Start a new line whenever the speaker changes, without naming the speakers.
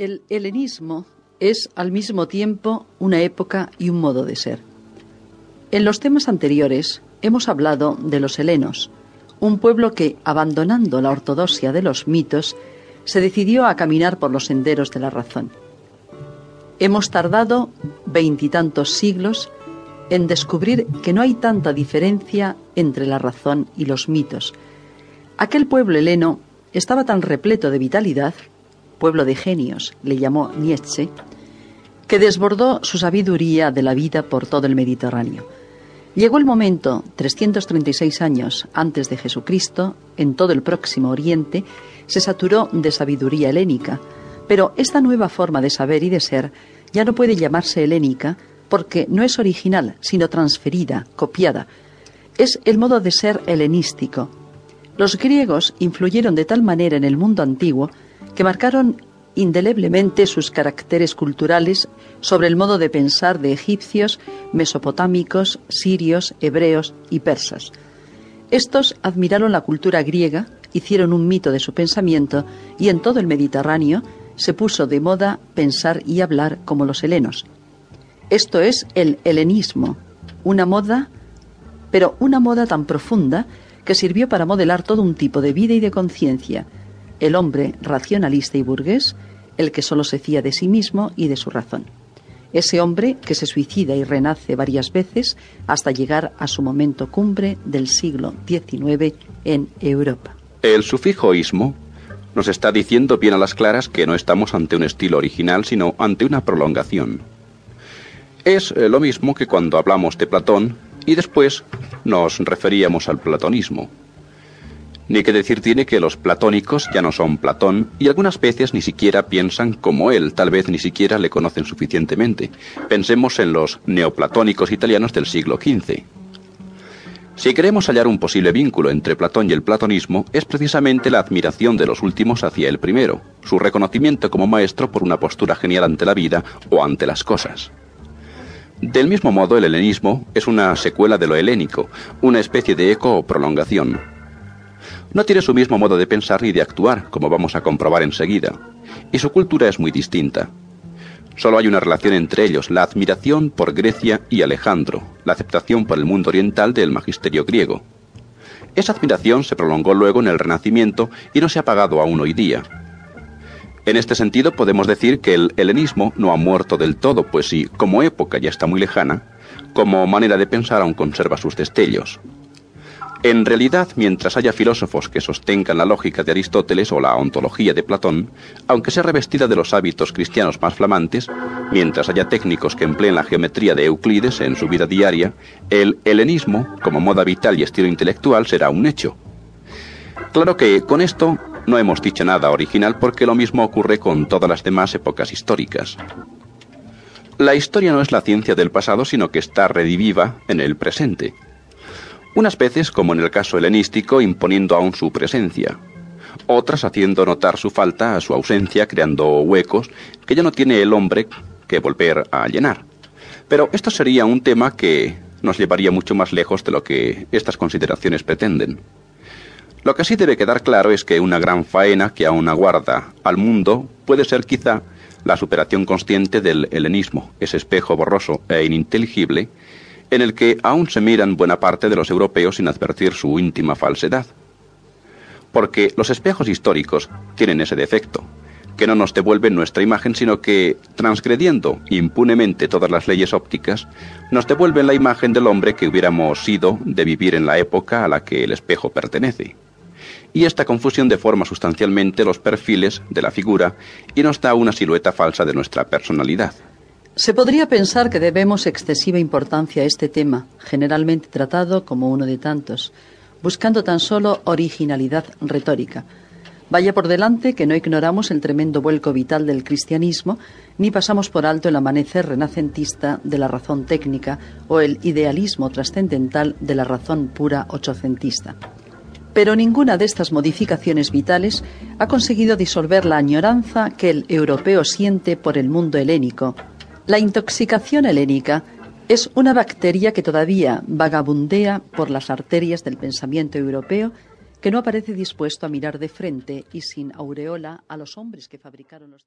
El helenismo es al mismo tiempo una época y un modo de ser. En los temas anteriores hemos hablado de los helenos, un pueblo que, abandonando la ortodoxia de los mitos, se decidió a caminar por los senderos de la razón. Hemos tardado veintitantos siglos en descubrir que no hay tanta diferencia entre la razón y los mitos. Aquel pueblo heleno estaba tan repleto de vitalidad, pueblo de genios, le llamó Nietzsche, que desbordó su sabiduría de la vida por todo el Mediterráneo. Llegó el momento, 336 años antes de Jesucristo, en todo el próximo Oriente, se saturó de sabiduría helénica, pero esta nueva forma de saber y de ser ya no puede llamarse helénica porque no es original, sino transferida, copiada. Es el modo de ser helenístico. Los griegos influyeron de tal manera en el mundo antiguo que marcaron indeleblemente sus caracteres culturales sobre el modo de pensar de egipcios, mesopotámicos, sirios, hebreos y persas. Estos admiraron la cultura griega, hicieron un mito de su pensamiento y en todo el Mediterráneo se puso de moda pensar y hablar como los helenos. Esto es el helenismo, una moda, pero una moda tan profunda que sirvió para modelar todo un tipo de vida y de conciencia, el hombre racionalista y burgués, el que solo se fía de sí mismo y de su razón. Ese hombre que se suicida y renace varias veces hasta llegar a su momento cumbre del siglo XIX en Europa.
El sufijo ismo nos está diciendo bien a las claras que no estamos ante un estilo original, sino ante una prolongación. Es eh, lo mismo que cuando hablamos de Platón y después nos referíamos al platonismo. Ni que decir tiene que los platónicos ya no son Platón y algunas veces ni siquiera piensan como él, tal vez ni siquiera le conocen suficientemente. Pensemos en los neoplatónicos italianos del siglo XV. Si queremos hallar un posible vínculo entre Platón y el platonismo, es precisamente la admiración de los últimos hacia el primero, su reconocimiento como maestro por una postura genial ante la vida o ante las cosas. Del mismo modo, el helenismo es una secuela de lo helénico, una especie de eco o prolongación. No tiene su mismo modo de pensar ni de actuar, como vamos a comprobar enseguida, y su cultura es muy distinta. Solo hay una relación entre ellos, la admiración por Grecia y Alejandro, la aceptación por el mundo oriental del magisterio griego. Esa admiración se prolongó luego en el Renacimiento y no se ha apagado aún hoy día. En este sentido podemos decir que el helenismo no ha muerto del todo, pues sí, como época ya está muy lejana, como manera de pensar aún conserva sus destellos. En realidad, mientras haya filósofos que sostengan la lógica de Aristóteles o la ontología de Platón, aunque sea revestida de los hábitos cristianos más flamantes, mientras haya técnicos que empleen la geometría de Euclides en su vida diaria, el helenismo, como moda vital y estilo intelectual, será un hecho. Claro que con esto no hemos dicho nada original porque lo mismo ocurre con todas las demás épocas históricas. La historia no es la ciencia del pasado, sino que está rediviva en el presente unas veces, como en el caso helenístico, imponiendo aún su presencia, otras haciendo notar su falta a su ausencia, creando huecos que ya no tiene el hombre que volver a llenar. Pero esto sería un tema que nos llevaría mucho más lejos de lo que estas consideraciones pretenden. Lo que sí debe quedar claro es que una gran faena que aún aguarda al mundo puede ser quizá la superación consciente del helenismo, ese espejo borroso e ininteligible en el que aún se miran buena parte de los europeos sin advertir su íntima falsedad. Porque los espejos históricos tienen ese defecto, que no nos devuelven nuestra imagen, sino que, transgrediendo impunemente todas las leyes ópticas, nos devuelven la imagen del hombre que hubiéramos sido de vivir en la época a la que el espejo pertenece. Y esta confusión deforma sustancialmente los perfiles de la figura y nos da una silueta falsa de nuestra personalidad.
Se podría pensar que debemos excesiva importancia a este tema, generalmente tratado como uno de tantos, buscando tan solo originalidad retórica. Vaya por delante que no ignoramos el tremendo vuelco vital del cristianismo, ni pasamos por alto el amanecer renacentista de la razón técnica o el idealismo trascendental de la razón pura ochocentista. Pero ninguna de estas modificaciones vitales ha conseguido disolver la añoranza que el europeo siente por el mundo helénico, la intoxicación helénica es una bacteria que todavía vagabundea por las arterias del pensamiento europeo que no aparece dispuesto a mirar de frente y sin aureola a los hombres que fabricaron los